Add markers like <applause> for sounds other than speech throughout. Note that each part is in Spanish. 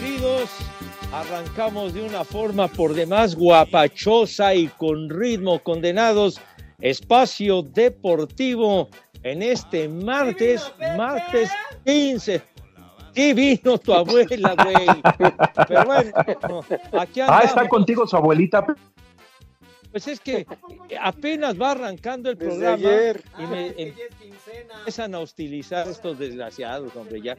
Queridos, arrancamos de una forma por demás guapachosa y con ritmo condenados. Espacio Deportivo en este martes, martes 15. Sí vino tu abuela, güey. Pero bueno, aquí Ah, andamos. está contigo su abuelita. Pues es que apenas va arrancando el Desde programa ayer. y me em- empiezan a hostilizar estos desgraciados, hombre, ya.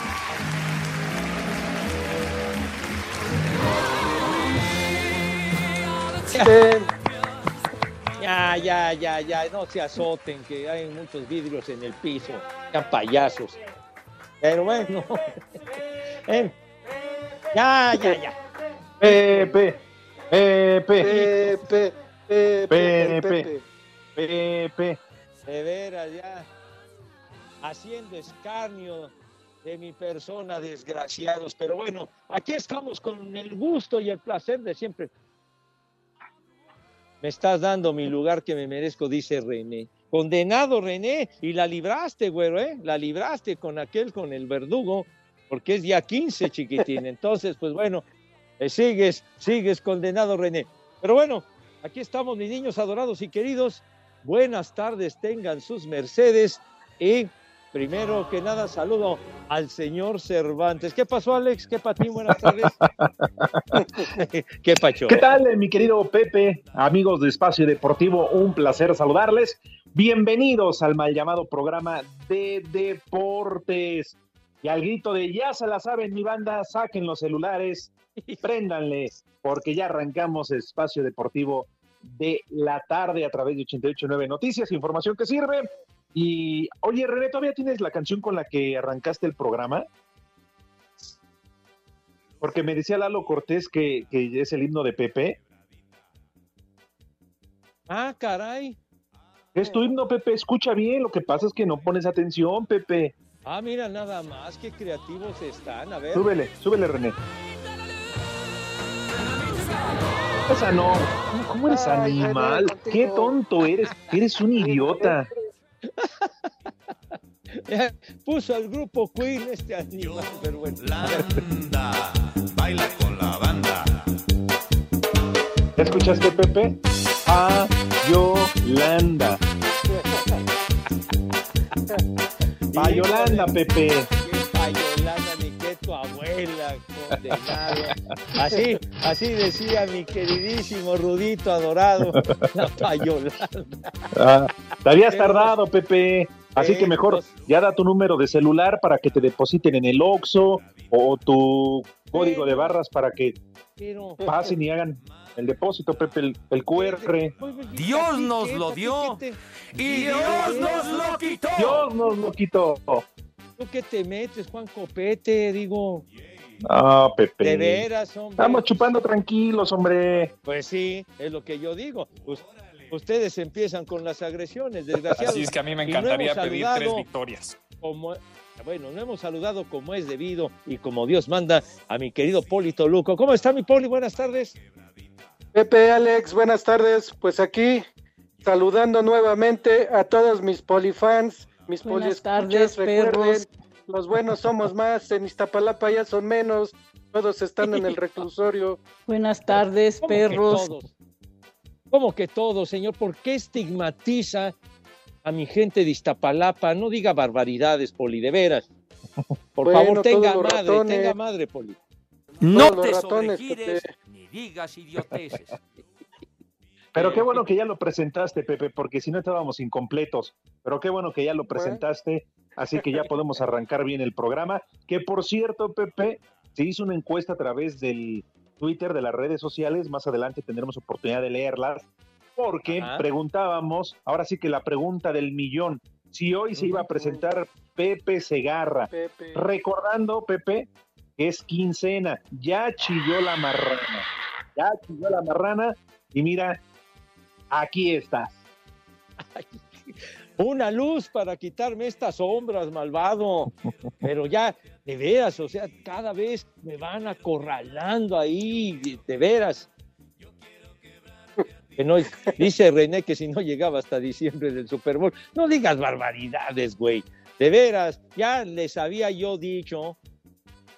Ya, ya, ya, ya, no se azoten, que hay muchos vidrios en el piso, sean payasos. Pero bueno, <laughs> eh, ya, ya, ya. Pepe, Pepe, Pepe, Pepe, Pepe. Pepe. Pepe. De veras, ya. Haciendo escarnio de mi persona, desgraciados. Pero bueno, aquí estamos con el gusto y el placer de siempre. Me estás dando mi lugar que me merezco, dice René. Condenado, René, y la libraste, güero, ¿eh? La libraste con aquel, con el verdugo, porque es día 15, chiquitín. Entonces, pues bueno, eh, sigues, sigues condenado, René. Pero bueno, aquí estamos, mis niños adorados y queridos. Buenas tardes, tengan sus mercedes. Y primero que nada, saludo al señor Cervantes. ¿Qué pasó, Alex? ¿Qué patín? Buenas tardes. <laughs> ¿Qué pacho? ¿Qué tal, eh, mi querido Pepe? Amigos de Espacio Deportivo, un placer saludarles. Bienvenidos al mal llamado programa de deportes. Y al grito de ya se la saben, mi banda, saquen los celulares, <laughs> préndanle, porque ya arrancamos Espacio Deportivo de la tarde a través de 889 Noticias, información que sirve. Y oye, René, ¿todavía tienes la canción con la que arrancaste el programa? Porque me decía Lalo Cortés que, que es el himno de Pepe. Ah, caray. Es tu himno, Pepe. Escucha bien. Lo que pasa es que no pones atención, Pepe. Ah, mira, nada más, qué creativos están. A ver. Súbele, súbele, René. Esa no. ¿Cómo- ¿Cómo eres Ay, animal? Qué tonto eres. Eres un idiota. <laughs> <laughs> Puso al grupo Queen este animal, pero bueno. Yolanda, baila con la banda. ¿Ya escuchaste, Pepe? A Yolanda. A <laughs> Yolanda, Pepe. Tu abuela, condenado. Así, así decía mi queridísimo Rudito adorado, <laughs> la payolana. Ah, te habías tardado, Pepe. Así Sí, que mejor pues. ya da tu número de celular para que te depositen en el Oxxo o tu código de barras para que Pero, pasen y hagan el depósito, Pepe, el, el QR. Dios nos lo dio. Y Dios nos lo quitó. Dios nos lo quitó. ¿Tú qué te metes, Juan Copete? Digo, Ah, Pepe. De veras, hombre. Estamos chupando tranquilos, hombre. Pues sí, es lo que yo digo. Us- ustedes empiezan con las agresiones, desgraciados. Así es que a mí me no encantaría pedir tres victorias. como- bueno, no hemos saludado como es debido y como Dios manda a mi querido Polito Luco. ¿Cómo está mi Poli? Buenas tardes. Pepe, Alex, buenas tardes. Pues aquí saludando nuevamente a todos mis polifans, mis Buenas tardes, Recuerden, perros. los buenos somos más, en Iztapalapa ya son menos, todos están en el <laughs> reclusorio. Buenas tardes, ¿Cómo que perros. todos? ¿Cómo que todos, señor? ¿Por qué estigmatiza a mi gente de Iztapalapa? No diga barbaridades, Poli, de veras. Por Bueno, favor, tenga madre, ratones. tenga madre, Poli. No te ratones, sobregires ni digas idioteces. <laughs> Pero qué bueno que ya lo presentaste, Pepe, porque si no estábamos incompletos. Pero qué bueno que ya lo presentaste, así que ya podemos arrancar bien el programa. Que por cierto, Pepe, se hizo una encuesta a través del Twitter, de las redes sociales. Más adelante tendremos oportunidad de leerlas, porque Ajá. preguntábamos, ahora sí que la pregunta del millón, si hoy se iba a presentar Pepe Segarra. Pepe. Recordando, Pepe, que es quincena, ya chilló la marrana, ya chilló la marrana y mira, aquí estás. Una luz para quitarme estas sombras, malvado. Pero ya, de veras, o sea, cada vez me van acorralando ahí, de- de veras. Que no, dice René que si no llegaba hasta diciembre del Super Bowl, no digas barbaridades, güey. De veras, ya les había yo dicho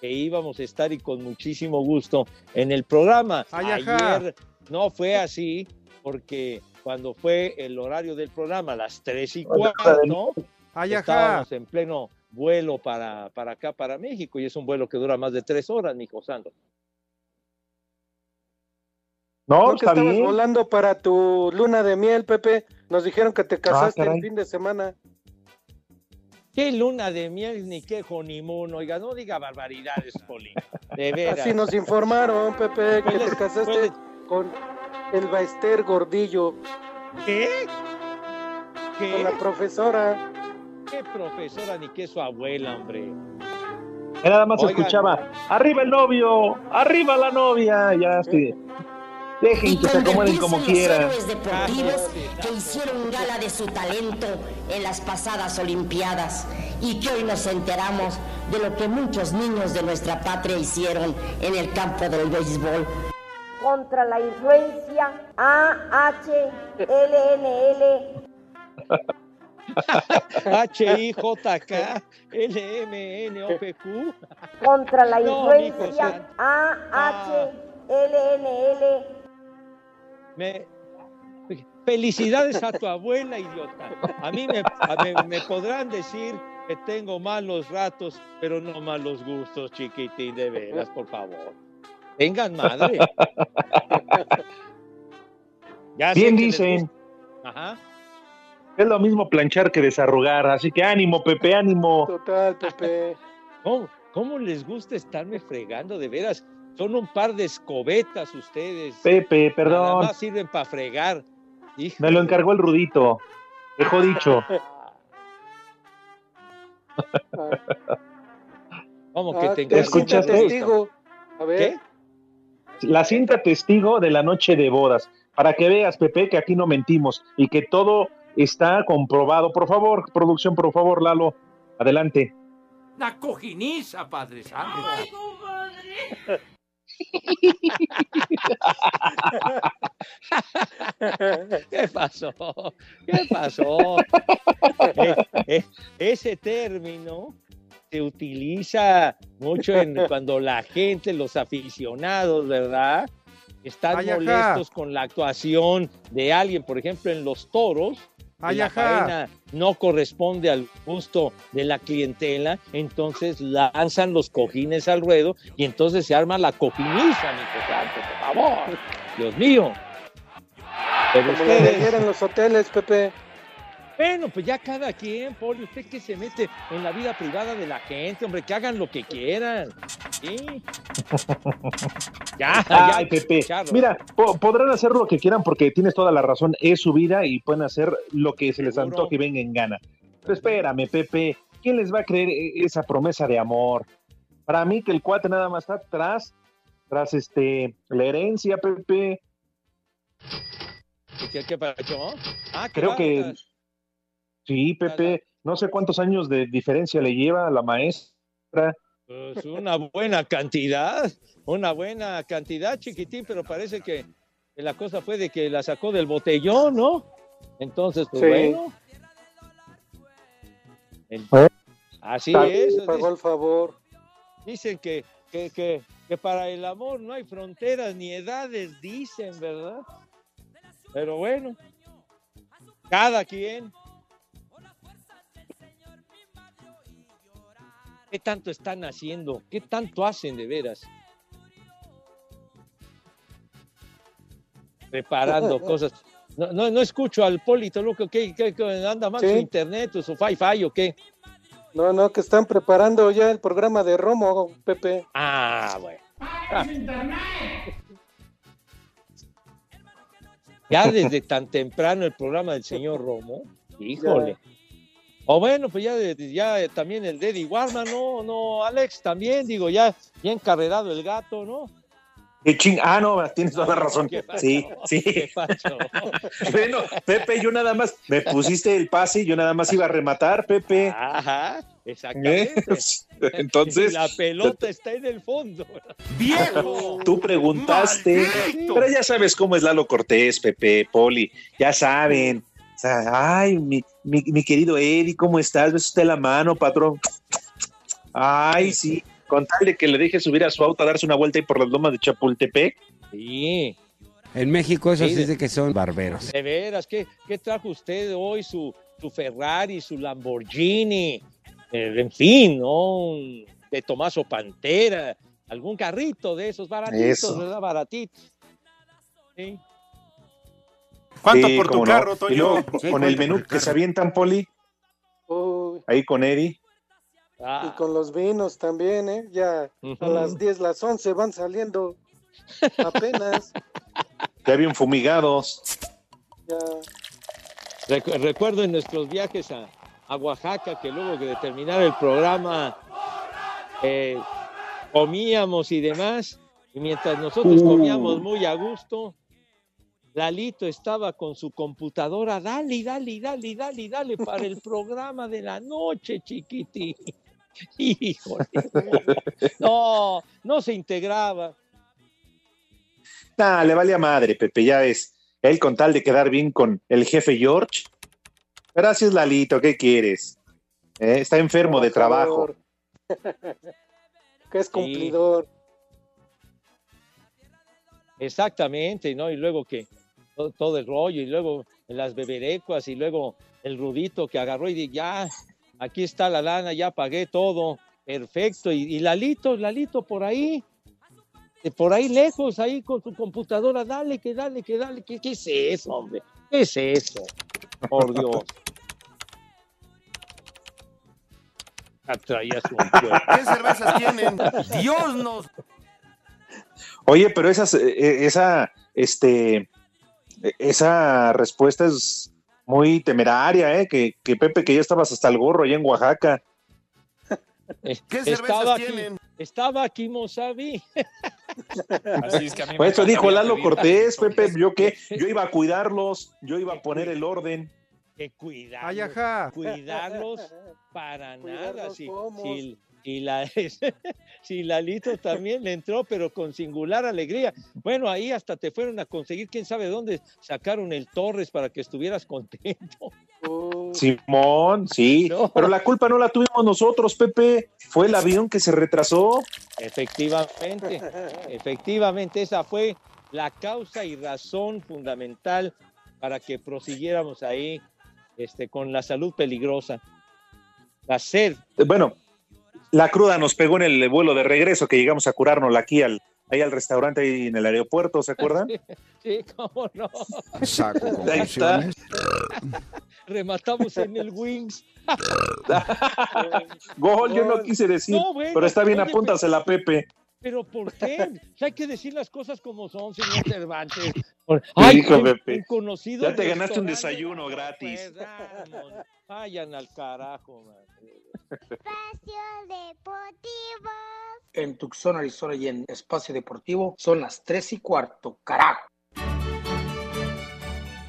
que íbamos a estar y con muchísimo gusto en el programa. Ay, ajá. Ayer no fue así porque cuando fue el horario del programa, las tres y cuarto, estábamos en pleno vuelo para, para acá, para México, y es un vuelo que dura más de tres horas, mijo Sando. No, ¿No que estabas bien. volando para tu luna de miel, Pepe? Nos dijeron que te casaste caray. el fin de semana. Qué luna de miel ni qué honeymoon, oiga, no diga barbaridades, Poli. De <laughs> veras. Así nos informaron, Pepe, que te casaste puedes- con el Baester Gordillo, ¿Qué? con ¿Qué? la profesora. ¿Qué profesora ni qué su abuela, hombre? Ya nada más Oigan. escuchaba, arriba el novio, arriba la novia, ya sí. Dejen que se acomoden como quieran. héroes deportivos Cállate, que hicieron gala de su talento en las pasadas Olimpiadas y que hoy nos enteramos de lo que muchos niños de nuestra patria hicieron en el campo del béisbol. Contra la influencia AHLNL H-I-J-K, L-M-N-O-P-Q. contra la santo. AHLNL Me... Felicidades a tu abuela, idiota. A mí me, a- me- me podrán decir que tengo malos ratos, pero no malos gustos, chiquitín, de veras, por favor. Tengan madre. <laughs> Ya Bien dicen, Ajá. es lo mismo planchar que desarrugar, así que ánimo, Pepe, ánimo. Total, Pepe. ¿Cómo, cómo les gusta estarme fregando, de veras? Son un par de escobetas ustedes. Pepe, Nada perdón, más sirven para fregar. Hijo. me lo encargó el Rudito. Dejó dicho. <laughs> ¿Cómo que Ah, te encargó? escucha ¿Escuchaste? testigo. A ver. ¿Qué? La cinta testigo de la noche de bodas. Para que veas, Pepe, que aquí no mentimos y que todo está comprobado. Por favor, producción, por favor, Lalo, adelante. Una cojiniza, Padre Santo. <laughs> ¿Qué pasó? ¿Qué pasó? <laughs> Eh, eh, ese término se utiliza mucho en, <laughs> cuando la gente, los aficionados, ¿verdad? Están Ay, ajá. molestos con la actuación de alguien, por ejemplo, en los toros. Ay, la no corresponde al gusto de la clientela, entonces lanzan los cojines al ruedo y entonces se arma la cojiniza, mi por favor. Dios mío. Pero Como ustedes, en los hoteles, Pepe. Bueno, pues ya cada quien, Poli, usted que se mete en la vida privada de la gente, hombre, que hagan lo que quieran. ¿sí? <laughs> ya, Ay, ya, Pepe. Mira, po- podrán hacer lo que quieran porque tienes toda la razón. Es su vida y pueden hacer lo que se les Seguro. antoje y venga en gana. Pero espérame, Pepe. ¿Quién les va a creer e- esa promesa de amor? Para mí que el cuate nada más está tras, tras este, la herencia, Pepe. ¿Qué, qué pasó? Ah, Creo que. Sí, Pepe, no sé cuántos años de diferencia le lleva a la maestra. Pues una buena cantidad, una buena cantidad, chiquitín, pero parece que la cosa fue de que la sacó del botellón, ¿no? Entonces, pues Sí. bueno. El- así También es. pagó el favor. Dicen que, que, que, que para el amor no hay fronteras ni edades, dicen, ¿verdad? Pero bueno, cada quien. ¿Qué tanto están haciendo? ¿Qué tanto hacen de veras? Preparando <laughs> cosas. No, no, no escucho al Polito, loco, ¿qué, qué- qué- anda mal Sí. su internet o su fi-fi o qué? No, no, que están preparando ya el programa de Romo, Pepe. Ah, bueno. Ah. Ya desde tan temprano el programa del señor Romo, híjole. O bueno, pues ya, ya también el Deddy Warman, ¿no? No, Alex, también, digo, ya, ya encarrerado el gato, ¿no? Qué ching- Ah, no, tienes toda la <laughs> razón. Sí, sí. <laughs> Bueno, Pepe, yo nada más, me pusiste el pase, yo nada más iba a rematar, Pepe. Ajá, ¿Eh? exactamente. <laughs> Entonces, la pelota está en el fondo. ¡Viejo! tú preguntaste, ¡Maldito! pero ya sabes cómo es Lalo Cortés, Pepe, Poli, ya saben. O sea, ay, mi, mi, mi querido Eddie, ¿cómo estás? ¿Ves usted la mano, patrón? Ay, sí, con tal de que le deje subir a su auto a darse una vuelta ahí por las lomas de Chapultepec. Sí, En México eso Sí, de que son barberos. de veras, ¿qué, qué trajo usted hoy? Su, su Ferrari, su Lamborghini, eh, en fin, ¿no? De Tomaso Pantera, algún carrito de esos baratitos, Eso. ¿verdad? Baratitos. Sí. ¿Cuánto Sí, por tu no. carro, Y luego, Sí, con ¿cuánto el menú que se avientan, Poli, Uy, ahí con Eddie. Ah, y con los vinos también, ¿eh? Ya a las 10, las 11 van saliendo apenas. <laughs> Ya bien fumigados. Ya. Recu- recuerdo en nuestros viajes a, a Oaxaca que luego de terminar el programa eh, comíamos y demás, y mientras nosotros Uh. comíamos muy a gusto, Lalito estaba con su computadora, dale, dale, dale, dale, dale para el programa de la noche, chiquitín. <laughs> Híjole. No, no se integraba. Nah, le valía madre, Pepe, ya ves. Él con tal de quedar bien con el jefe George. Gracias, Lalito, ¿qué quieres? Eh, está enfermo de trabajo. <laughs> Que es cumplidor. Exactamente, ¿no? Y luego que todo, todo el rollo, y luego las beberecuas, y luego el rudito que agarró y dijo, ya, aquí está la lana, ya pagué todo, perfecto. Y, y Lalito, Lalito por ahí, eh, por ahí lejos, ahí con su computadora, dale, que dale, que dale, ¿qué, qué es eso, hombre? ¿Qué es eso? Por Dios. Ah, traía su- ¿Qué cervezas tienen? Dios nos. Oye, pero esas, eh, esa, este, eh, esa respuesta es muy temeraria, ¿eh? Que, que Pepe, que ya estabas hasta el gorro allá en Oaxaca. <laughs> Eh, ¿Qué cervezas estaba aquí, tienen? estaba aquí Mosavi. Así es que a mí me Por eso dijo Lalo Cortés. Pepe, yo que yo iba a cuidarlos, yo iba a poner el orden. que cuidarlos, Ay, ajá. cuidarlos para <laughs> nada. Si, si la, <laughs> si Lalito también le entró, pero con singular alegría. Bueno, ahí hasta te fueron a conseguir, quién sabe dónde sacaron el Torres para que estuvieras contento. Uy, Simón, sí, No. pero la culpa no la tuvimos nosotros, Pepe. Fue el avión que se retrasó. Efectivamente, efectivamente, esa fue la causa y razón fundamental para que prosiguiéramos ahí este, con la salud peligrosa. La sed Bueno, la cruda nos pegó en el vuelo de regreso que llegamos a curarnos aquí al, ahí al restaurante ahí en el aeropuerto, ¿se acuerdan? <laughs> Sí, cómo no. Saco Ahí está. conclusiones. Rematamos en el Wings. <laughs> Gol, yo no quise decir, No, bueno, pero está bien, oye, apúntasela, Pepe. Pero ¿por qué? Hay que decir las cosas como son, señor Cervantes. Hijo, un- Pepe. un conocido Ya te ganaste un desayuno gratis. Pues, vayan al carajo. man. Espacio Deportivo. En Tucson, Arizona y en Espacio Deportivo son las tres y cuarto, carajo.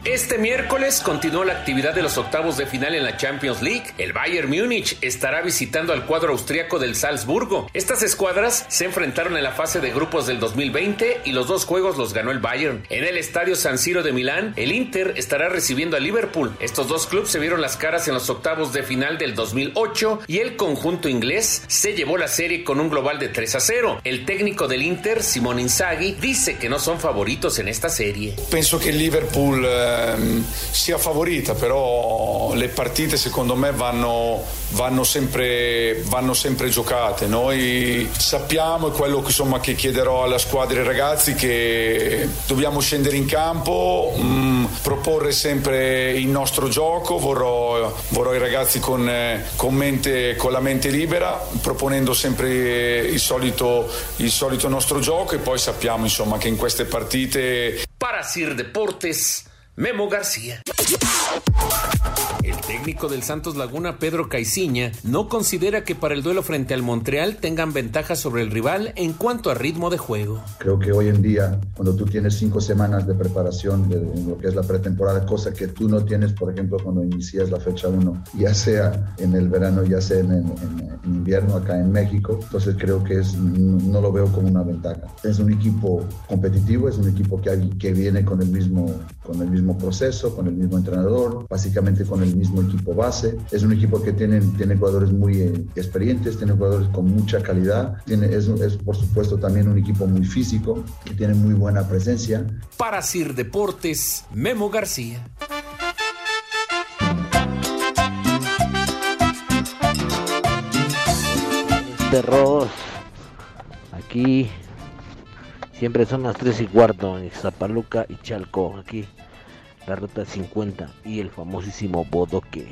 Este miércoles continuó la actividad de los octavos de final en la Champions League. El Bayern Múnich estará visitando al cuadro austriaco del Salzburgo. Estas escuadras se enfrentaron en la fase de grupos del 2020 y los dos juegos los ganó el Bayern. En el estadio San Siro de Milán, el Inter estará recibiendo a Liverpool. Estos dos clubes se vieron las caras en los octavos de final del 2008 y el conjunto inglés se llevó la serie con un global de 3 a 0. El técnico del Inter, Simone Inzaghi, dice que no son favoritos en esta serie. Penso che il Liverpool ehm, sia favorita, però le partite secondo me vanno, vanno, sempre, vanno sempre giocate. Noi sappiamo, e quello che, insomma, che chiederò alla squadra e ai ragazzi, che dobbiamo scendere in campo, mh, proporre sempre il nostro gioco, vorrò, vorrò i ragazzi con, con, mente, con la mente libera, proponendo sempre il solito, il solito nostro gioco e poi sappiamo insomma, che in queste partite... Para Sir Deportes, Memo García. El técnico del Santos Laguna, Pedro Caiciña, no considera que para el duelo frente al Montreal tengan ventaja sobre el rival en cuanto a ritmo de juego. Creo que hoy en día, cuando tú tienes cinco semanas de preparación de, lo que es la pretemporada, cosa que tú no tienes, por ejemplo, cuando inicias la fecha 1, ya sea en el verano, ya sea en, invierno acá en México, entonces creo que es, no, lo veo como una ventaja. Es un equipo competitivo, es un equipo que, que viene con el, mismo, con el mismo proceso, con el mismo entrenador, básicamente con el mismo equipo base. Es un equipo que tiene, tiene jugadores muy eh, experientes, tiene jugadores con mucha calidad. Tiene, es, es, por supuesto, también un equipo muy físico, que tiene muy buena presencia. Para Sir Deportes, Memo García. Terror. Aquí siempre son las 3 y cuarto en Zapaluca y Chalco. Aquí la ruta 50 y el famosísimo Bodoque.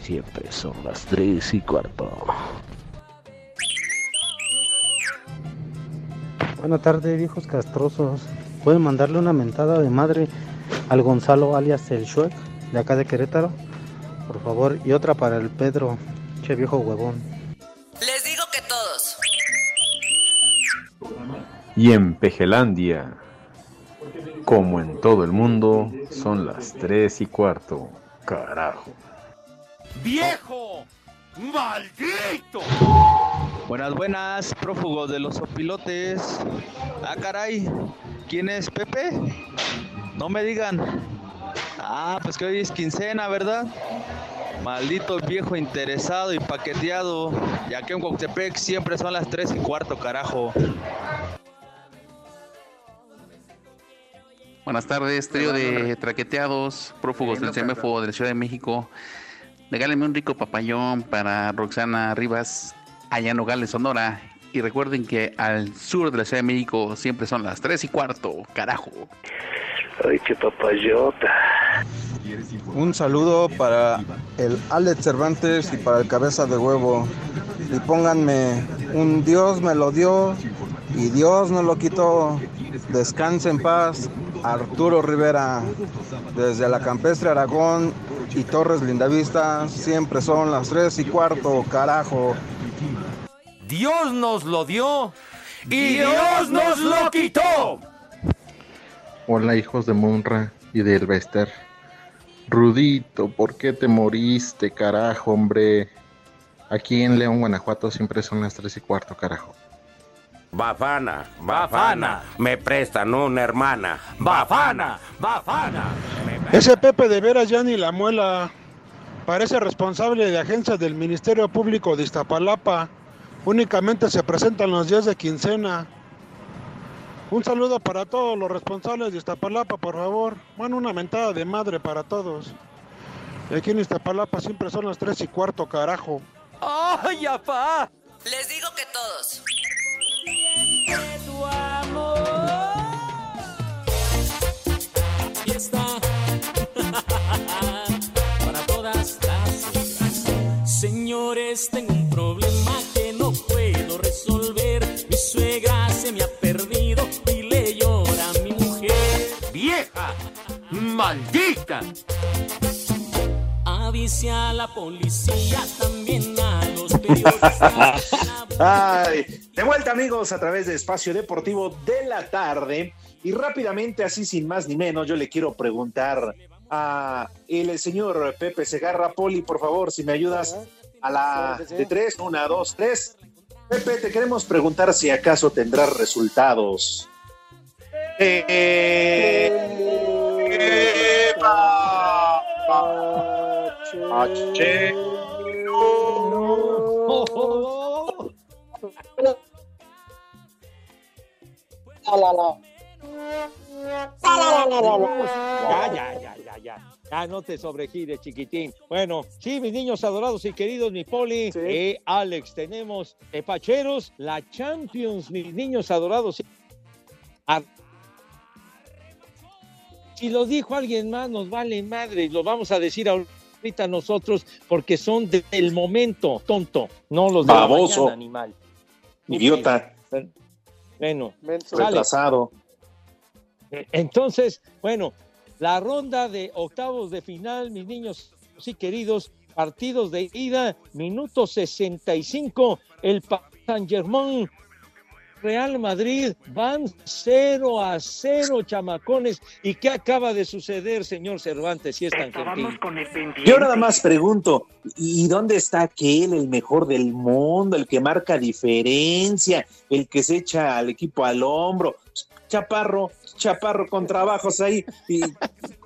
Siempre son las 3 y cuarto. Buenas tardes, viejos castrosos. ¿Pueden mandarle una mentada de madre al Gonzalo alias el Shuek de acá de Querétaro? Por favor, y otra para el Pedro, che viejo huevón. Les digo que todos. Y en Pejelandia, como en todo el mundo, son las tres y cuarto. Carajo. ¡Viejo! ¡Maldito! Buenas, buenas, prófugos de los opilotes. Ah, caray, ¿quién es Pepe? No me digan. Ah, pues que hoy es quincena, ¿verdad? Maldito viejo interesado y paqueteado. Ya que en Cuauhtepec siempre son las 3 y cuarto, carajo. Buenas tardes, trío de traqueteados, prófugos del CMFO de la Ciudad de México. Regálenme un rico papayón para Roxana Rivas, allá en Nogales, Sonora. Y recuerden que al sur de la Ciudad de México siempre son las 3 y cuarto, carajo. Ay, qué papayota. Un saludo para el Alex Cervantes y para el Cabeza de Huevo. Y pónganme, un Dios me lo dio y Dios no lo quitó. Descanse en paz, Arturo Rivera. Desde la Campestre Aragón y Torres Lindavista, siempre son las 3 y cuarto, carajo. Dios nos lo dio y Dios nos lo quitó. Hola hijos de Munra y de Elvester. Rudito, ¿por qué te moriste, carajo, hombre? Aquí en León, Guanajuato, siempre son las tres y cuarto, carajo. Bafana, bafana, me prestan una hermana. Bafana, bafana. Ese Pepe de veras ya ni la muela. Parece responsable de agencia del Ministerio Público de Iztapalapa. Únicamente se presentan los días de quincena. Un saludo para todos los responsables de Iztapalapa, por favor. Bueno, una mentada de madre para todos. Y aquí en Iztapalapa siempre son las tres y cuarto, carajo. ¡Ay, apá! Les digo que todos. Tu amor. Y está <laughs> para todas las. Señores, tengo un problema que no puedo resolver. Mi suegra se me ha perdido y le llora a mi mujer. ¡Vieja! ¡Maldita! A la policía también a Ay, de vuelta amigos a través de Espacio Deportivo de la tarde y rápidamente así sin más ni menos yo le quiero preguntar a el señor Pepe Segarra Poli por favor si me ayudas a la de tres una dos tres Pepe te queremos preguntar si acaso tendrás resultados eh, H. Ya, ya, ya, ya, ya. Ya no te sobregires, chiquitín. Bueno, sí, mis niños adorados y queridos, mi Poli, eh, Alex, tenemos eh, Pacheros, la Champions, mis niños adorados. Si lo dijo alguien más, nos vale madre, y lo vamos a decir ahorita nosotros, porque son de- del momento, tonto, no los de la Baboso. mañana, animal. idiota. Bueno, retrasado. Eh, Entonces, bueno, la ronda de octavos de final, mis niños sí queridos, partidos de ida, minuto 65, el Pa- San Germán Real Madrid van 0 a 0, chamacones. ¿Y qué acaba de suceder, señor Cervantes, si es tan gentil? Yo nada más pregunto, ¿y dónde está aquel, el mejor del mundo, el que marca diferencia, el que se echa al equipo al hombro? Chaparro, Chaparro con trabajos ahí. Y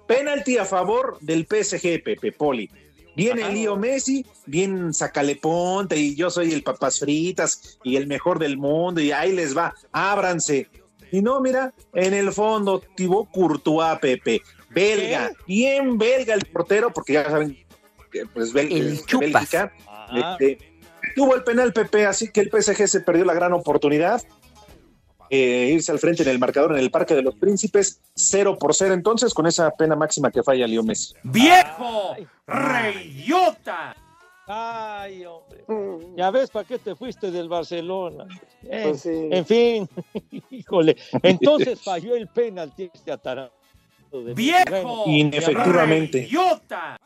penalti a favor del PSG, Pepe Poli. Viene Lío Messi, bien sacale ponte y yo soy el papas fritas y el mejor del mundo y ahí les va, ábranse. Y no, mira, en el fondo, Thibaut Courtois, Pepe, belga, bien belga el portero, porque ya saben que pues Bel- El chupas. Bélgica, este, tuvo el penal Pepe, así que el PSG se perdió la gran oportunidad. Eh, irse al frente en el marcador en el Parque de los Príncipes, 0 por 0 entonces, con esa pena máxima que falla Leo Messi. ¡Viejo! ¡Reyota! Ay, hombre. Ya ves para qué te fuiste del Barcelona. Eh, Pues sí. En fin, <laughs> híjole. Entonces falló el penalti este atarado. de- ¡Viejo! Inefectivamente. ¡Reyota!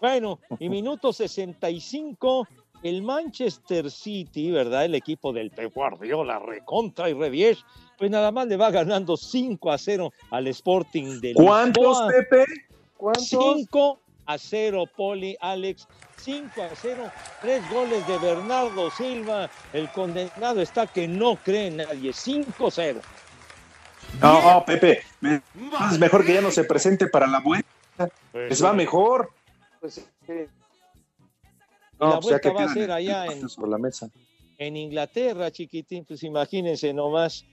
Bueno, y minuto 65, el Manchester City, ¿verdad? El equipo del Pep Guardiola, recontra y revies, pues nada más le va ganando 5 a 0 al Sporting de ¿Cuántos, Lisboa. Pepe? 5 a 0, Poli, Alex. 5 a 0, tres goles de Bernardo Silva. El condenado está que no cree en nadie. 5 a 0. No, Pepe, me- es mejor que ya no se presente para la vuelta. Les va mejor. Pues sí. la pues vuelta va a ser allá en, sobre la mesa. en Inglaterra, chiquitín, pues imagínense nomás.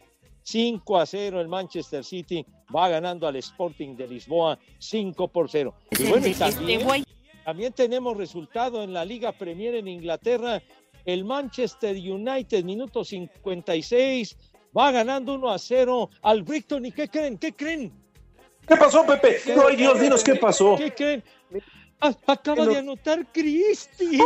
5 a 0 el Manchester City va ganando al Sporting de Lisboa 5 por 0. Y bueno, y también, también tenemos resultado en la Liga Premier en Inglaterra. El Manchester United, minuto 56, va ganando 1 a 0 al Brighton. ¿Y qué creen? ¿Qué creen? ¿Qué pasó, Pepe? No, ay, Dios, dinos qué pasó. ¿Qué creen? Ah, acaba de anotar Cristi.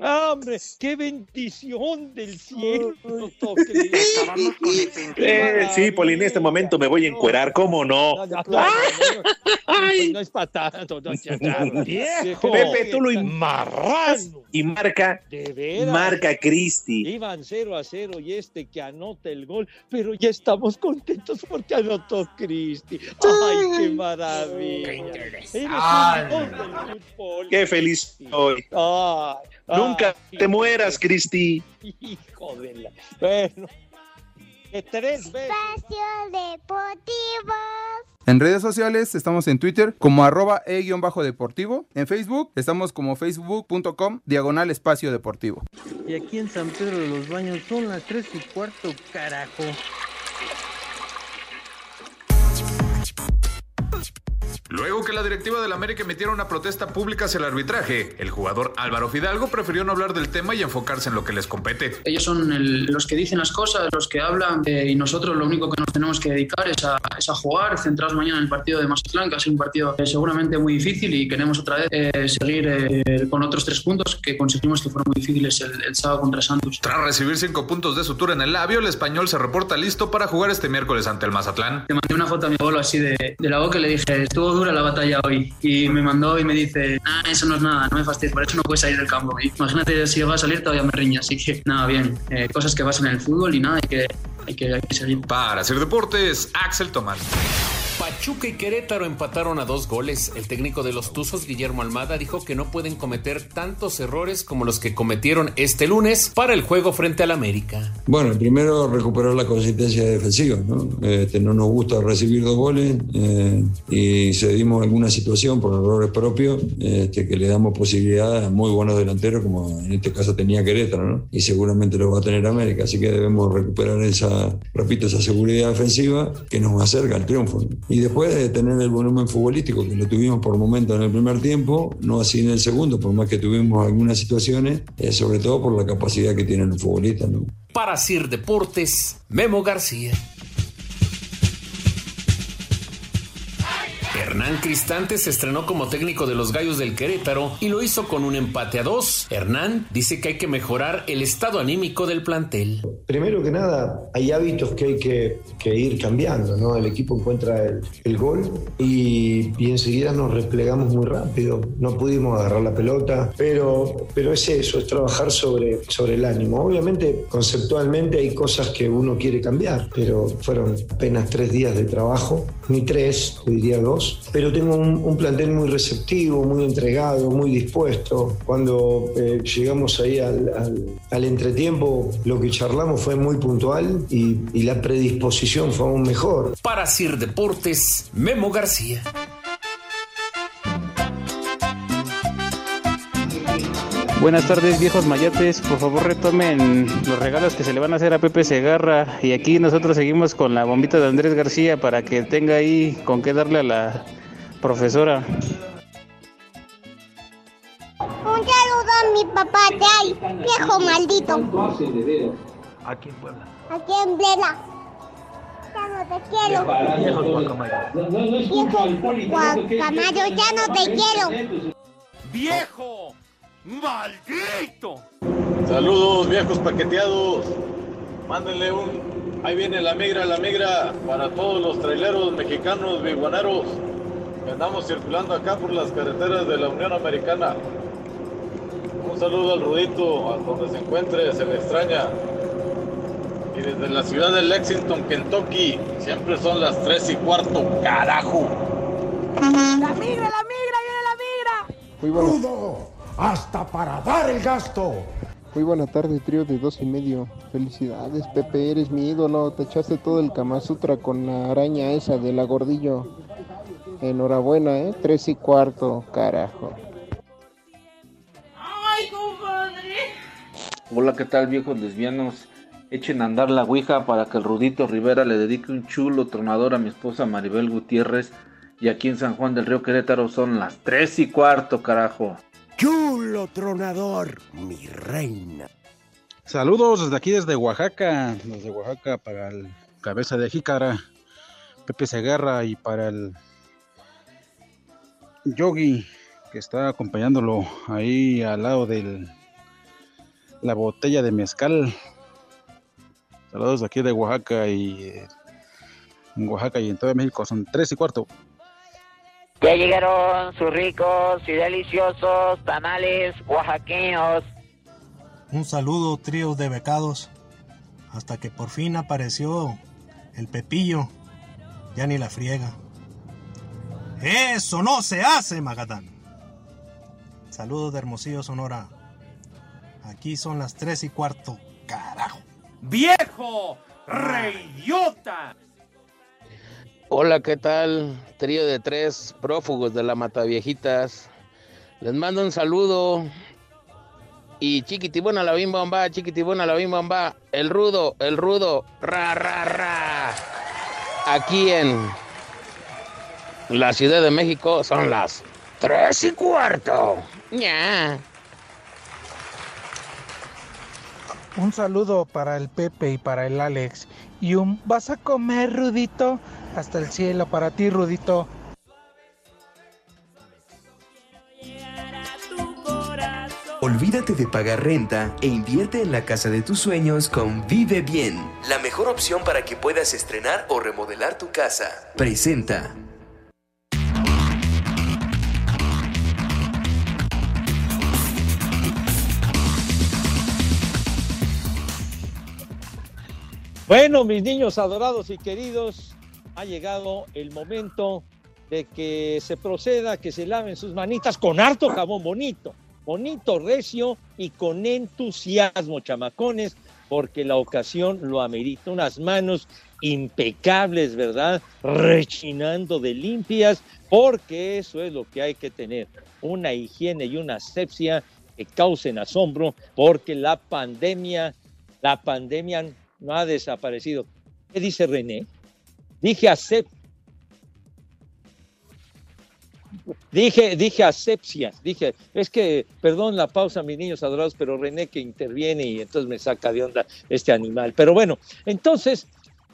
Ah, hombre, qué bendición del cielo. <laughs> Eh, sí, Poli, en este momento me voy a encuerar, ¿cómo no? No, pues no es Chicharro. <laughs> Viejo, Pepe, tú lo marrano. Y marca, De veras. marca Cristi. Iban 0 a 0 y este que anota el gol, pero ya estamos contentos porque anotó Cristi. ¡Ay, qué maravilla! Qué feliz soy. Ay, Nunca ay, te mueras, Cristi. Hijo de la. Bueno, tres veces. Espacio Deportivo. En redes sociales estamos en Twitter como arroba e-deportivo. En Facebook estamos como facebook.com diagonal espacio deportivo. Y aquí en San Pedro de los Baños son las 3 y cuarto, carajo. Luego que la directiva del América emitiera una protesta pública hacia el arbitraje, el jugador Álvaro Fidalgo prefirió no hablar del tema y enfocarse en lo que les compete. Ellos son el- los que dicen las cosas, los que hablan, eh, y nosotros lo único que nos tenemos que dedicar es a, es a jugar, centrados mañana en el partido de Mazatlán, que ha sido un partido eh, seguramente muy difícil y queremos otra vez eh, seguir eh, con otros tres puntos que conseguimos que fueron muy difíciles el, el sábado contra Santos. Tras recibir cinco puntos de sutura en el labio, el español se reporta listo para jugar este miércoles ante el Mazatlán. Le mandé una foto a mi abuelo así de, de la boca y le dije, estuvo dura la batalla hoy. Y me mandó y me dice, ah, eso no es nada, no me fastidies, por eso no puedes salir del campo. Y imagínate si va a salir todavía me riña. Así que nada, bien. Eh, cosas que pasan en el fútbol y nada, hay que, hay que, hay que seguir. Para hacer deportes, Axel Tomás. Pachuca y Querétaro empataron a dos goles. El técnico de los Tuzos, Guillermo Almada, dijo que no pueden cometer tantos errores como los que cometieron este lunes para el juego frente al América. Bueno, primero recuperar la consistencia defensiva. ¿no? Este, no nos gusta recibir dos goles eh, y cedimos alguna situación por errores propios este, que le damos posibilidad a muy buenos delanteros, como en este caso tenía Querétaro, ¿no? y seguramente lo va a tener América. Así que debemos recuperar esa, repito, esa seguridad defensiva que nos acerca al triunfo. y de tener el volumen futbolístico que lo tuvimos por momentos en el primer tiempo, no así en el segundo, por más que tuvimos algunas situaciones, eh, sobre todo por la capacidad que tienen los futbolistas. Para Sir Deportes, Memo García. Hernán Cristante se estrenó como técnico de los Gallos del Querétaro y lo hizo con un empate a dos. Hernán dice que hay que mejorar el estado anímico del plantel. Primero que nada, hay hábitos que hay que, ir cambiando, ¿no? El equipo encuentra el, el gol y, y, enseguida nos replegamos muy rápido. No pudimos agarrar la pelota, pero, pero es eso, es trabajar sobre, sobre el ánimo. Obviamente, conceptualmente hay cosas que uno quiere cambiar, pero fueron apenas tres días de trabajo, ni tres, diría dos pero tengo un, un, plantel muy receptivo, muy entregado, muy dispuesto. Cuando eh, llegamos ahí al, al, al, entretiempo, lo que charlamos fue muy puntual y, y la predisposición fue aún mejor. Para Sir Deportes, Memo García. Buenas tardes, viejos mayates. Por favor, retomen los regalos que se le van a hacer a Pepe Segarra. Y aquí nosotros seguimos con la bombita de Andrés García para que tenga ahí con qué darle a la profesora. Un saludo a mi papá viejo maldito. Aquí en Puebla. Aquí en Blela. Ya no te quiero. Guacamayo. Guacamayo, ya no te quiero. ¡Viejo! ¡Maldito! Saludos, viejos paqueteados. Mándenle un. Ahí viene la migra, la migra para todos los traileros mexicanos, biguaneros que andamos circulando acá por las carreteras de la Unión Americana. Un saludo al Rudito, a donde se encuentre, se le extraña. Y desde la ciudad de Lexington, Kentucky, siempre son las 3 y cuarto, carajo. ¡La migra, la migra, viene la migra! Muy bueno. ¡Hasta para dar el gasto! Muy buena tarde, trío de dos y medio. Felicidades, Pepe, eres mi ídolo. Te echaste todo el Kama Sutra con la araña esa de la gordillo. Enhorabuena, ¿eh? Tres y cuarto, carajo. ¡Ay, compadre! Hola, ¿qué tal, viejos lesbianos? Echen a andar la ouija para que el Rudito Rivera le dedique un chulo tronador a mi esposa Maribel Gutiérrez. Y aquí en San Juan del Río Querétaro son las tres y cuarto, carajo. Chulo tronador, mi reina. Saludos desde aquí, desde Oaxaca, desde Oaxaca para el cabeza de jícara, Pepe Segarra y para el Yogi que está acompañándolo ahí al lado de la botella de mezcal. Saludos aquí de Oaxaca y eh, en Oaxaca y en todo México son tres y cuarto. Ya llegaron sus ricos y deliciosos tamales oaxaqueños. Un saludo, trío de becados. Hasta que por fin apareció el Pepillo. Ya ni la friega. Eso no se hace, Magatán. Saludos de Hermosillo, Sonora. Aquí son las tres y cuarto. Carajo. ¡Viejo! ¡Reyota! Hola, ¿qué tal? Trío de tres prófugos de la Mataviejitas. Les mando un saludo. Y chiquitibona la bim bomba, chiquitibona la bim bomba. El rudo, el rudo, ra, ra, ra. Aquí en la Ciudad de México son las tres y cuarto. Ya. Un saludo para el Pepe y para el Alex. Y un vas a comer, Rudito, hasta el cielo para ti, Rudito. Olvídate de pagar renta e invierte en la casa de tus sueños con Vive Bien, la mejor opción para que puedas estrenar o remodelar tu casa. Presenta. Bueno, mis niños adorados y queridos, ha llegado el momento de que se proceda, que se laven sus manitas con harto jabón bonito, bonito, recio y con entusiasmo, chamacones, porque la ocasión lo amerita. Unas manos impecables, ¿verdad? Rechinando de limpias, porque eso es lo que hay que tener, una higiene y una asepsia que causen asombro, porque la pandemia, la pandemia no ha desaparecido. ¿Qué dice René? Dije asepsia. Dije, dije asepsias, dije, es que, perdón la pausa, mis niños adorados, pero René que interviene y entonces me saca de onda este animal. Pero bueno, entonces,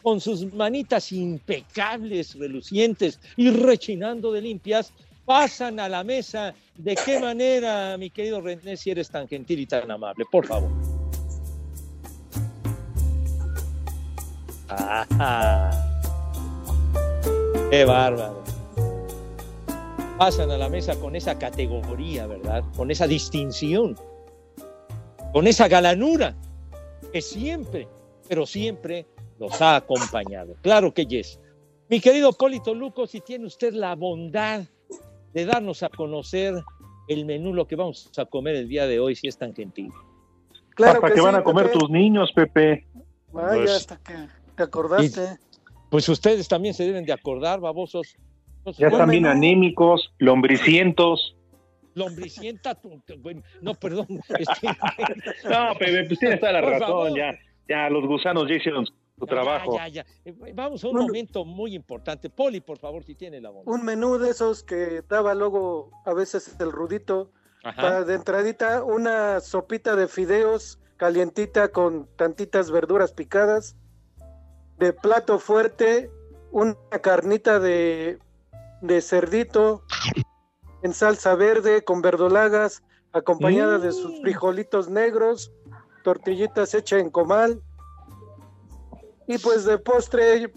con sus manitas impecables, relucientes y rechinando de limpias, pasan a la mesa. ¿De qué manera, mi querido René, si eres tan gentil y tan amable? Por favor. Ajá. Qué bárbaro. Pasan a la mesa con esa categoría, ¿verdad? Con esa distinción, con esa galanura que siempre, pero siempre los ha acompañado. Claro que yes. Mi querido Polito Luco, si tiene usted la bondad de darnos a conocer el menú, lo que vamos a comer el día de hoy, si es tan gentil. Claro ¿Para que, van a comer tus niños, Pepe? Vaya, pues, hasta que te acordaste. pues ustedes también se deben de acordar, babosos. ya están bien anémicos, lombricientos. Lombricienta, bueno, no, perdón. <laughs> Este, no, Pepe, pues tienes toda la razón, ya, ya los gusanos ya hicieron tu trabajo. Ya, ya, eh, Vamos a un, momento muy importante. Poli, por favor, si tiene la voz. Un menú de esos que daba luego a veces el rudito. Para de entradita, una sopita de fideos calientita con tantitas verduras picadas. De plato fuerte, una carnita de, de cerdito en salsa verde con verdolagas, acompañada de sus frijolitos negros, tortillitas hechas en comal y pues de postre,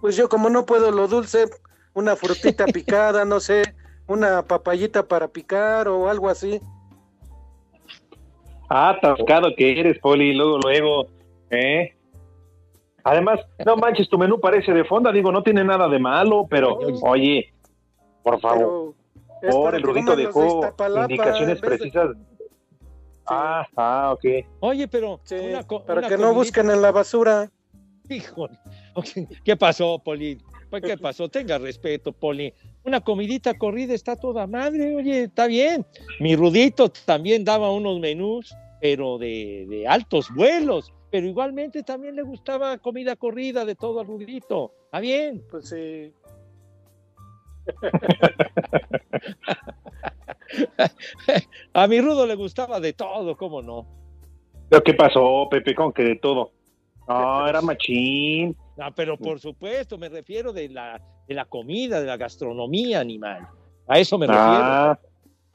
pues yo como no puedo lo dulce, una frutita <laughs> picada, no sé, una papayita para picar o algo así. Ah, atascado que eres, Poli, luego, luego, ¿eh? Además, no manches, tu menú parece de fonda, digo, no tiene nada de malo, pero, oye, por favor, por el Rudito dejó indicaciones precisas. Ah, ah, ok. Oye, pero... para que no busquen en la basura. Híjole, ¿qué pasó, Poli? Pues, ¿Qué pasó? Tenga respeto, Poli. Una comidita corrida está toda madre, oye, está bien. Mi Rudito también daba unos menús, pero de, altos vuelos. Pero igualmente también le gustaba comida corrida de todo al Rudito. Está bien. Pues sí. <laughs> A mi Rudo le gustaba de todo, ¿cómo no? ¿Pero qué pasó, Pepe, con que de todo? No, era machín. No, pero por supuesto, me refiero de la, de la comida, de la gastronomía animal. A eso me refiero. Ah,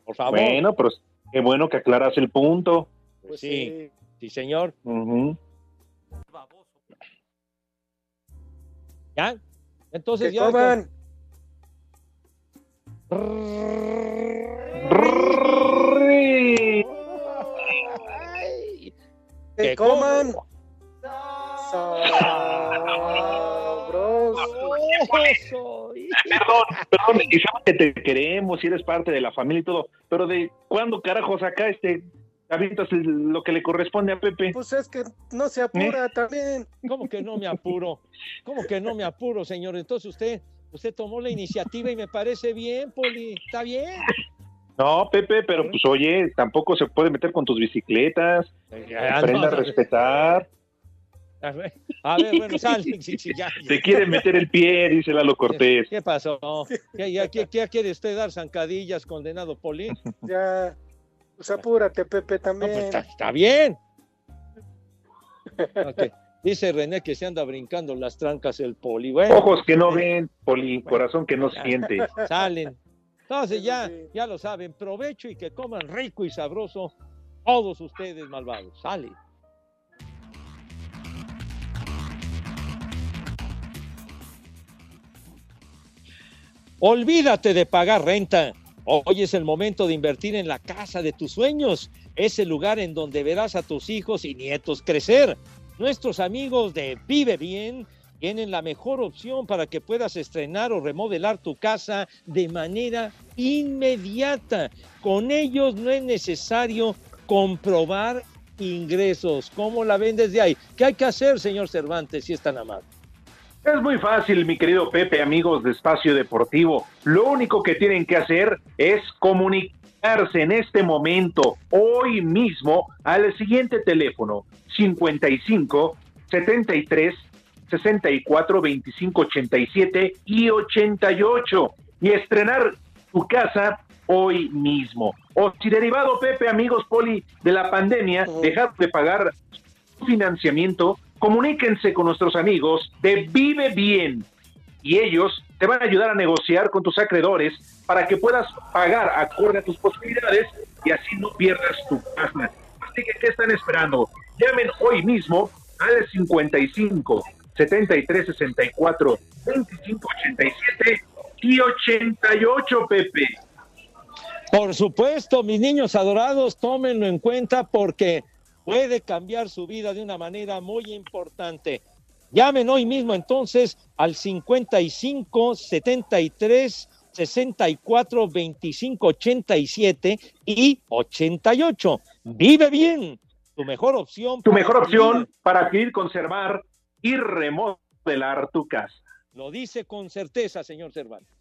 por favor. Bueno, pero qué bueno que aclaras el punto. Pues sí, sí, señor. ¿Ya? Entonces ya. Coman. Que coman. Perdón, perdón, y sabes que te queremos y eres parte de la familia y todo, pero de cuándo carajos acá este avientas lo que le corresponde a Pepe. Pues es que no se apura ¿Eh? también. ¿Cómo que no me apuro? ¿Cómo que no me apuro, señor? Entonces usted, usted tomó la iniciativa y me parece bien, Poli, está bien. No, Pepe, pero pues oye, tampoco se puede meter con tus bicicletas. Aprenda a respetar. A ver, bueno, <laughs> sal. ya, Te quiere meter el pie, dice Lalo Cortés. ¿Qué pasó? ¿Qué, ya, quiere usted dar zancadillas, condenado Poli? Ya, pues apúrate, Pepe, también. Pues, está, bien. <laughs> Dice René que se anda brincando las trancas el Poli. Ojos que no ven, Poli, corazón que no siente. <laughs> Salen. Entonces ya, ya lo saben, provecho y que coman rico y sabroso todos ustedes malvados. Sale. Olvídate de pagar renta. Hoy es el momento de invertir en la casa de tus sueños, ese lugar en donde verás a tus hijos y nietos crecer. Nuestros amigos de Vive Bien tienen la mejor opción para que puedas estrenar o remodelar tu casa de manera inmediata. Con ellos no es necesario comprobar ingresos. ¿Cómo la ven desde ahí? ¿Qué hay que hacer, señor Cervantes, si es tan amable? Es muy fácil, mi querido Pepe, amigos de Espacio Deportivo. Lo único que tienen que hacer es comunicarse en este momento, hoy mismo, al siguiente teléfono, 55 73 64 25 87 y 88 y estrenar tu casa hoy mismo. O si derivado, Pepe, amigos Poli, de la pandemia, dejar de pagar su financiamiento, comuníquense con nuestros amigos de Vive Bien y ellos te van a ayudar a negociar con tus acreedores para que puedas pagar acorde a tus posibilidades y así no pierdas tu casa. Así que, ¿qué están esperando? Llamen hoy mismo al 55 73 64 25 87 y 88, Pepe. Por supuesto, mis niños adorados, tómenlo en cuenta porque puede cambiar su vida de una manera muy importante. Llamen hoy mismo entonces al 55 73 64 25 87 y 88. Vive bien. Tu mejor opción. Tu mejor opción para adquirir, conservar y remodelar tu casa. Lo dice con certeza, señor Cervantes.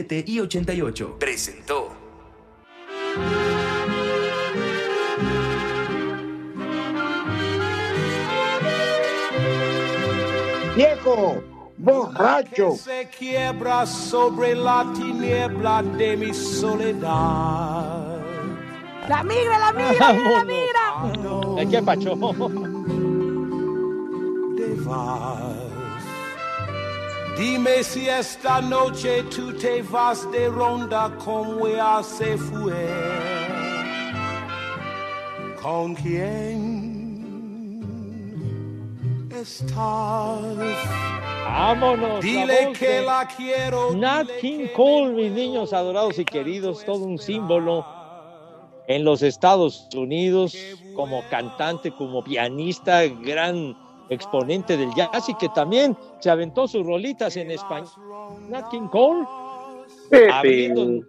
87 y 88. Presentó. Viejo, borracho. Se quiebra sobre la tiniebla de mi soledad. La migra, la migra, la migra. ¿Qué pacho? <laughs> Dime si esta noche tú te vas de ronda como se fue. ¿Con quién estás? Vámonos. Dile que la quiero. Nat King Cole, mis niños adorados y queridos, todo un símbolo en los Estados Unidos como cantante, como pianista, gran exponente del jazz y que también se aventó sus rolitas en español. Nat King Cole. Pepe, abriendo-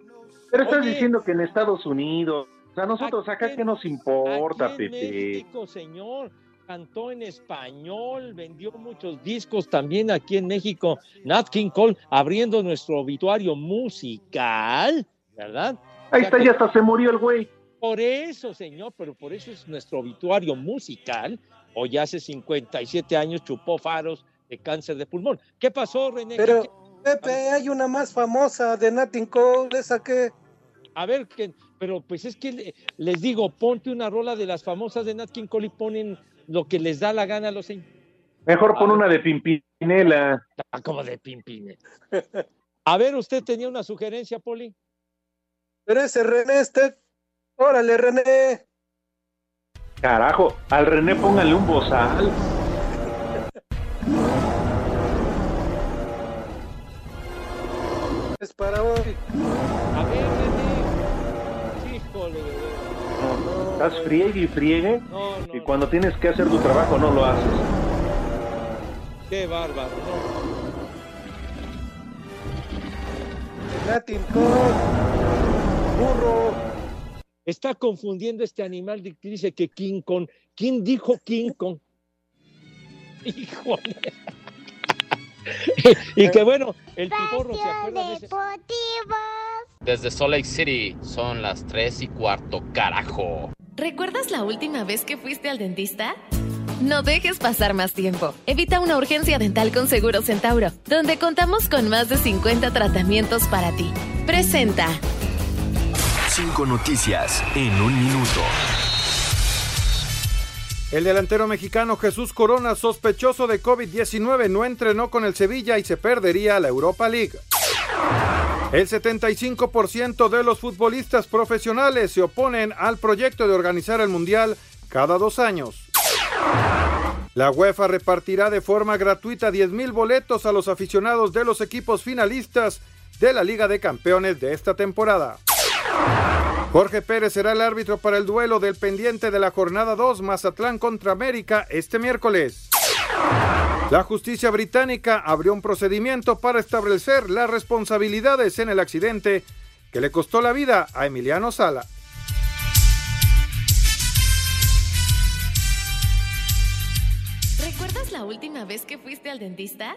pero estás Oye. diciendo que en Estados Unidos, o sea, nosotros acá qué nos importa, Aquí en Pepe. México, señor, cantó en español, vendió muchos discos también aquí en México. Nat King Cole abriendo nuestro obituario musical, ¿verdad? Ahí está, ya hasta se murió el güey. Por eso, señor, pero por eso es nuestro obituario musical. Hoy hace 57 años chupó faros de cáncer de pulmón. ¿Qué pasó, René? Pero, ¿Qué- Pepe, hay una más famosa de Natin Cole, esa que... A ver, que, pero pues es que le- les digo, ponte una rola de las famosas de Nat King Cole y ponen lo que les da la gana a los señores. Mejor pon una de Pimpinela. Ah, como de Pimpine. A ver, usted tenía una sugerencia, Poli. Pero ese René, este... Órale, René. Carajo, al René póngale un bozal. Es para hoy. A ver, René. Híjole, veras. Estás friegue y friegue. No, no, y cuando tienes que hacer tu trabajo no lo haces. qué bárbaro, ¿no? Cole. Burro. Está confundiendo este animal de que dice que King Kong. ¿Quién dijo King Kong? <laughs> Híjole. <laughs> y que bueno, el piporro se acuerda de ese. Desde Salt Lake City son las 3 y cuarto, carajo. ¿Recuerdas la última vez que fuiste al dentista? No dejes pasar más tiempo. Evita una urgencia dental con Seguro Centauro, donde contamos con más de 50 tratamientos para ti. Presenta. Cinco noticias en un minuto. El delantero mexicano Jesús Corona, sospechoso de COVID-19, no entrenó con el Sevilla y se perdería la Europa League. El 75% de los futbolistas profesionales se oponen al proyecto de organizar el Mundial cada dos años. La UEFA repartirá de forma gratuita 10.000 boletos a los aficionados de los equipos finalistas de la Liga de Campeones de esta temporada. Jorge Pérez será el árbitro para el duelo del pendiente de la jornada 2 Mazatlán contra América este miércoles. La justicia británica abrió un procedimiento para establecer las responsabilidades en el accidente que le costó la vida a Emiliano Sala. ¿Recuerdas la última vez que fuiste al dentista?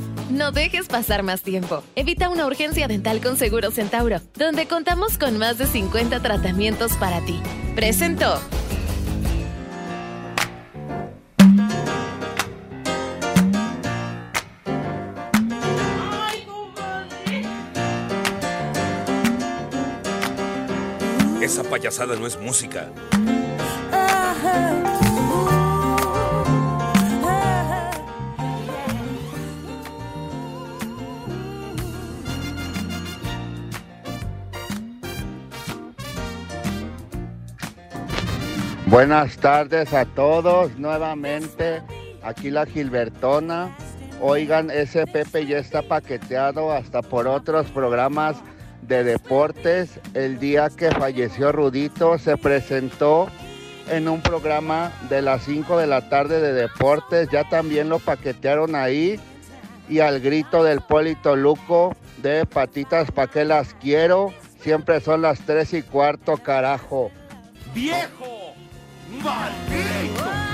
No dejes pasar más tiempo. Evita una urgencia dental con Seguro Centauro, donde contamos con más de 50 tratamientos para ti. Presentó. Esa payasada no es música. Buenas tardes a todos nuevamente. Aquí la Gilbertona. Oigan, ese Pepe ya está paqueteado hasta por otros programas de deportes. El día que falleció Rudito se presentó en un programa de las 5 de la tarde de deportes. Ya también lo paquetearon ahí. Y al grito del Polito Luco de patitas pa' que las quiero. Siempre son las 3 y cuarto, carajo. ¡Viejo! ¡Maldito!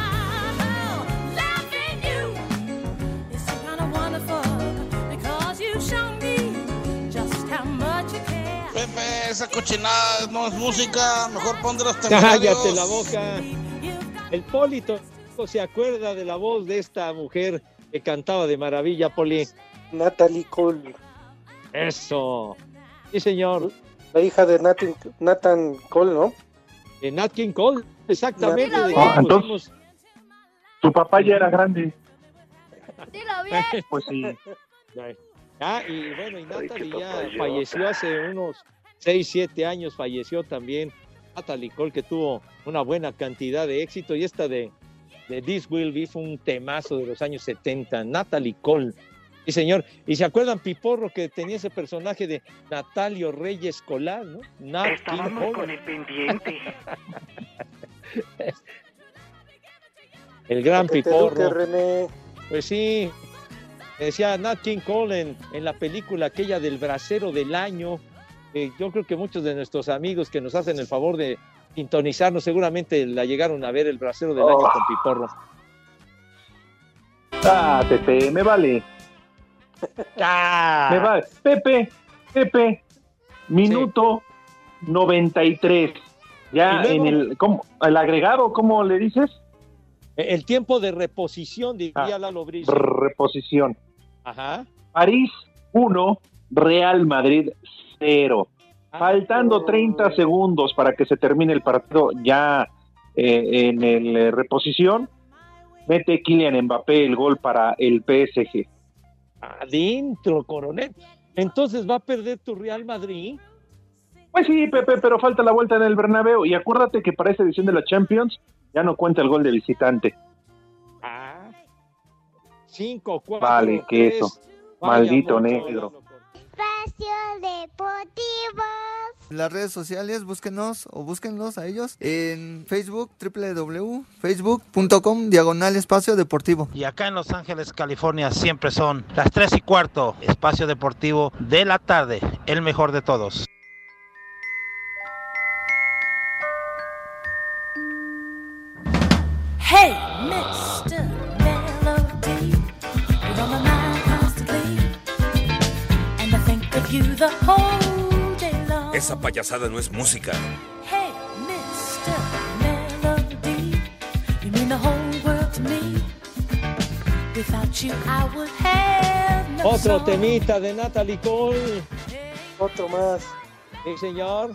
Pepe, esa cochinada no es música, mejor pon de los <laughs> Cállate la boca. El Polito se acuerda de la voz de esta mujer que cantaba de maravilla, Poli. Natalie Cole. Eso. Sí, señor. La hija de Nathan, Nathan Cole, ¿no? De Nat King Cole, exactamente. De que entonces- Tu papá ya era grande. Dilo bien. Pues sí. Ah, y bueno, y Natalie ya falleció hace unos 6, 7 años, falleció también Natalie Cole, que tuvo una buena cantidad de éxito, y esta de, de This Will Be fue un temazo de los años 70, Natalie Cole. Sí, señor. ¿Y se acuerdan, Piporro, que tenía ese personaje de Natalio Reyes Colar, ¿no? Nat King Estábamos con el pendiente. <laughs> El gran Piporro. René. Pues sí, decía Nat King Cole en, en la película aquella del bracero del año. yo creo que muchos de nuestros amigos que nos hacen el favor de sintonizarnos seguramente la llegaron a ver el bracero del año con Piporro. Ah, Pepe, me vale. Ah. Me vale. Pepe, Pepe, minuto 93. Ya luego- en el, ¿cómo? el agregado, ¿cómo le dices? El tiempo de reposición, diría Ah, Lalo. Reposición. Ajá. París 1, Real Madrid 0. Faltando 30 segundos para que se termine el partido ya eh, en el eh, reposición, mete Kylian Mbappé el gol para el PSG. Adentro, coronel. Entonces va a perder tu Real Madrid. Pues sí, Pepe, pero falta la vuelta en el Bernabéu y acuérdate que para esta edición de la Champions ya no cuenta el gol de visitante. Ah. Cinco, cuatro, Vale, queso. Maldito negro. Espacio Deportivo. Las redes sociales, búsquenos o búsquenlos a ellos en Facebook, www.facebook.com, diagonal espacio deportivo. Y acá en Los Ángeles, California, siempre son las 3 y cuarto, espacio deportivo de la tarde, el mejor de todos. Hey, Mr. Melody, you're on my mind constantly, and I think of you the whole Esa payasada no es música. Hey, Mr. Melody, you mean the whole world to me. Without you, I would have no Otro song. temita de Natalie Cole. Otro más. Sí, señor.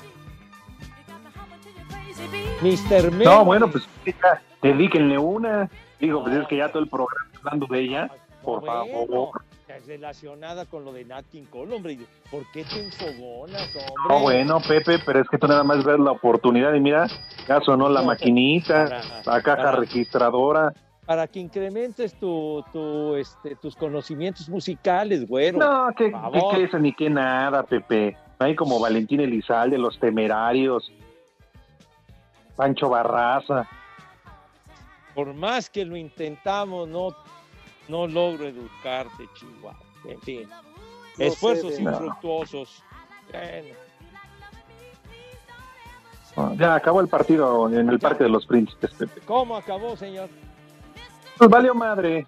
Mr. Melody. No, bueno, pues ya, dedíquenle una. Digo, pues es que ya todo el programa hablando de ella. Por Bueno, favor. Relacionada con lo de Nat King Cole, hombre. ¿Por qué te enfogonas, hombre? No, bueno, Pepe, pero es que tú nada más ves la oportunidad y mira, ya sonó la maquinita, para- la caja para- registradora. Para que incrementes tu, tu, este, tus conocimientos musicales, güero. No, que, que, eso ni que nada, Pepe. Hay como Valentín Elizalde, los temerarios, Pancho Barraza. Por más que lo intentamos, no, no logro educarte, Chihuahua. En fin, No esfuerzos sé infructuosos. Bueno, Ya acabó el partido en el Parque de los Príncipes, Pepe. ¿Cómo acabó, señor? Pues valió madre.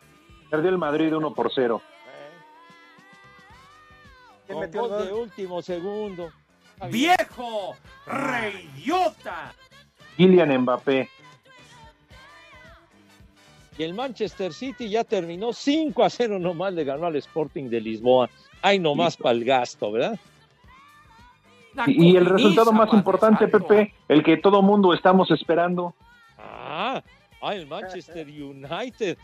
Perdió el Madrid 1 por 0. ¿Quién Con metió el gol de último segundo. ¡Viejo! ¡Reyota! Kylian Mbappé. Y el Manchester City ya terminó 5 a 0 nomás, le ganó al Sporting de Lisboa. Ay, nomás para el gasto, ¿verdad? Y, y el resultado más importante, Pepe, el que todo mundo estamos esperando. Ah, ah, el Manchester United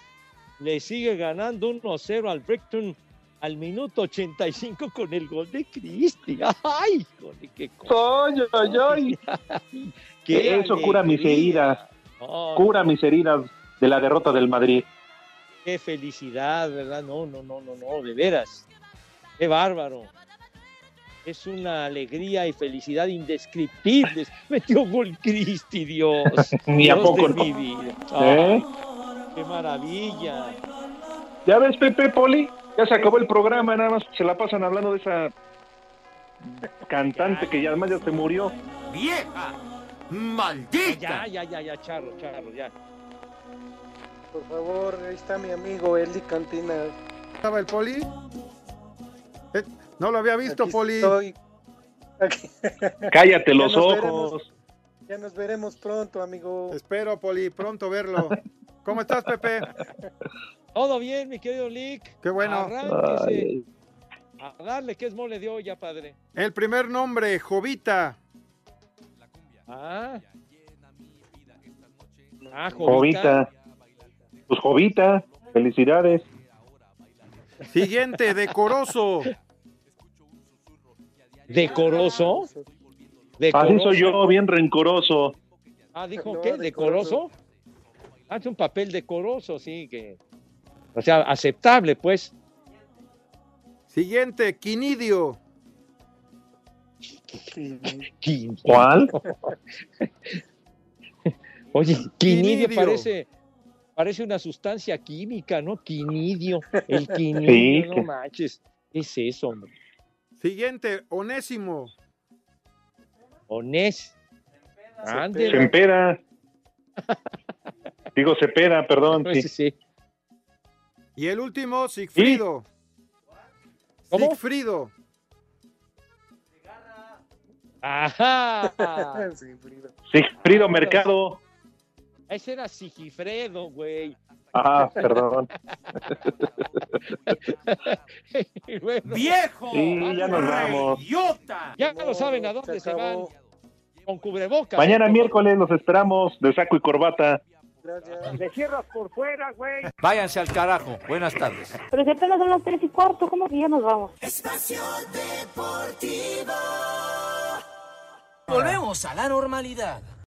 le sigue ganando 1-0 al Brighton al minuto 85 con el gol de Cristi. ¡Ay, híjole, qué! ¡Ay, ay, ay! <laughs> ¡Qué Eso cura mis heridas. Oh, Cura mis heridas de la derrota del Madrid. ¡Qué felicidad, verdad! No, no, no, no, no, de veras. ¡Qué bárbaro! Es una alegría y felicidad indescriptibles. <laughs> Metió gol Cristi, Dios. <laughs> Ni a poco de no. mi vida. ¿Eh? ¡Qué maravilla! ¿Ya ves, Pepe Poli? Ya se acabó el programa, nada más se la pasan hablando de esa cantante que ya además ya se murió. ¡Vieja! ¡Maldita! Ya, ya, ya, ya, charro, charro, ya. Por favor, ahí está mi amigo Eli Cantina. ¿Estaba el poli? Eh, no lo había visto, Aquí poli. estoy. Aquí- Cállate los ojos. veremos. Ya nos veremos pronto, amigo. Espero, poli, pronto verlo. <laughs> ¿Cómo estás, Pepe? Todo bien, mi querido Lick. Qué bueno. Arránquese. A darle que es mole de olla, padre. El primer nombre, Jovita. Ah. Ah, Jovita. Jovita. Pues Jovita, felicidades. Siguiente, decoroso. ¿Decoroso? Así ¿Decoroso? soy yo, bien rencoroso. Ah, dijo No, qué, decoroso. Ah, es un papel decoroso, sí, que. O sea, aceptable, pues. Siguiente, Quinidio. Quin- ¿Cuál? <laughs> Oye, quinidio Quinidio. parece, parece una sustancia química, ¿no? Quinidio. El <laughs> quinidio, Sí, no que- manches. ¿Qué es eso, hombre? Siguiente, Onésimo. Onés. Se Ándele. empera. <laughs> Digo Cepeda, perdón. Sí, sí. sí. Y el último, Sigfrido. ¿Cómo? Sigfrido. Ajá. <laughs> Sí, Frida. Sigfrido Mercado. Ese era Sigifredo, güey. Ah, perdón. <laughs> Bueno, ¡Viejo! Sí, ya nos vamos. ¡Reyota! ya no saben a dónde se, van. Con cubrebocas. Mañana miércoles los esperamos de saco y corbata. Gracias. Le cierras por fuera, güey. Váyanse al carajo. Buenas tardes. Pero si apenas son las tres y cuarto, ¿cómo que ya nos vamos? Espacio Deportivo. Volvemos a la normalidad.